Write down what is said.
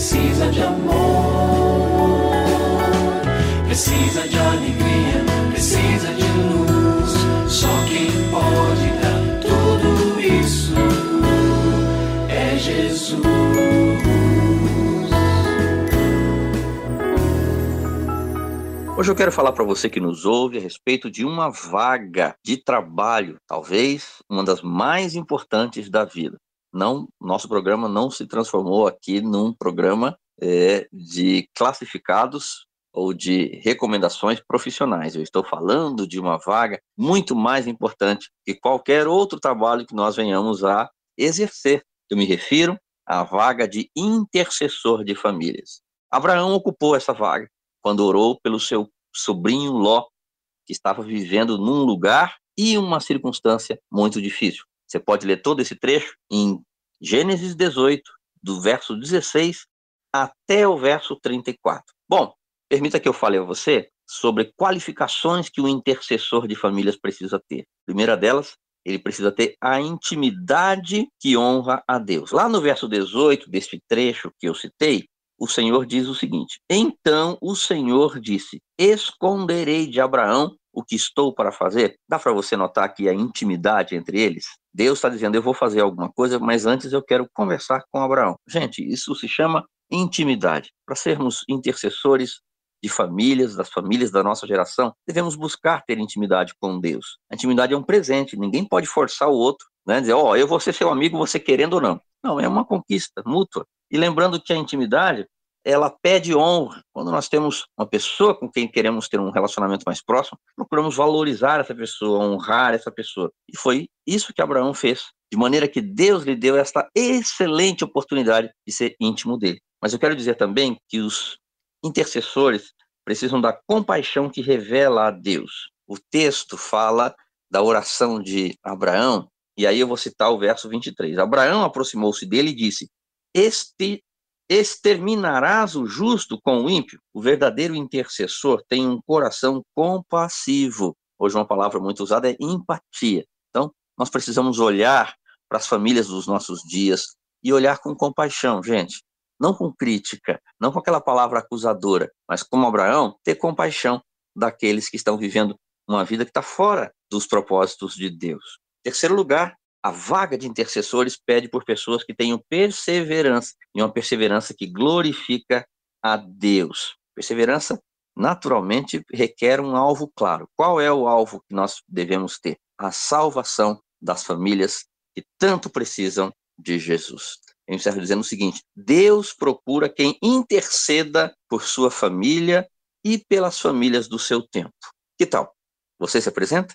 precisa de amor, precisa de alegria, precisa de luz. Só quem pode dar tudo isso é Jesus. Hoje eu quero falar para você que nos ouve a respeito de uma vaga de trabalho, talvez uma das mais importantes da vida. Não, nosso programa não se transformou aqui num programa é, de classificados ou de recomendações profissionais. Eu estou falando de uma vaga muito mais importante que qualquer outro trabalho que nós venhamos a exercer. Eu me refiro à vaga de intercessor de famílias. Abraão ocupou essa vaga quando orou pelo seu sobrinho Ló, que estava vivendo num lugar e uma circunstância muito difícil. Você pode ler todo esse trecho em Gênesis 18, do verso 16 até o verso 34. Bom, permita que eu fale a você sobre qualificações que o intercessor de famílias precisa ter. Primeira delas, ele precisa ter a intimidade que honra a Deus. Lá no verso 18 deste trecho que eu citei, o Senhor diz o seguinte: Então o Senhor disse: Esconderei de Abraão o que estou para fazer. Dá para você notar aqui a intimidade entre eles? Deus está dizendo: Eu vou fazer alguma coisa, mas antes eu quero conversar com Abraão. Gente, isso se chama intimidade. Para sermos intercessores de famílias, das famílias da nossa geração, devemos buscar ter intimidade com Deus. A intimidade é um presente, ninguém pode forçar o outro, né? dizer, ó, oh, eu vou ser seu amigo, você querendo ou não. Não, é uma conquista mútua. E lembrando que a intimidade, ela pede honra. Quando nós temos uma pessoa com quem queremos ter um relacionamento mais próximo, procuramos valorizar essa pessoa, honrar essa pessoa. E foi isso que Abraão fez, de maneira que Deus lhe deu esta excelente oportunidade de ser íntimo dele. Mas eu quero dizer também que os intercessores precisam da compaixão que revela a Deus. O texto fala da oração de Abraão, e aí eu vou citar o verso 23. Abraão aproximou-se dele e disse: este, exterminarás o justo com o ímpio? O verdadeiro intercessor tem um coração compassivo. Hoje uma palavra muito usada é empatia. Então, nós precisamos olhar para as famílias dos nossos dias e olhar com compaixão, gente. Não com crítica, não com aquela palavra acusadora, mas como Abraão, ter compaixão daqueles que estão vivendo uma vida que está fora dos propósitos de Deus. Terceiro lugar, a vaga de intercessores pede por pessoas que tenham perseverança, e uma perseverança que glorifica a Deus. Perseverança, naturalmente, requer um alvo claro. Qual é o alvo que nós devemos ter? A salvação das famílias que tanto precisam de Jesus. Eu encerro dizendo o seguinte: Deus procura quem interceda por sua família e pelas famílias do seu tempo. Que tal? Você se apresenta?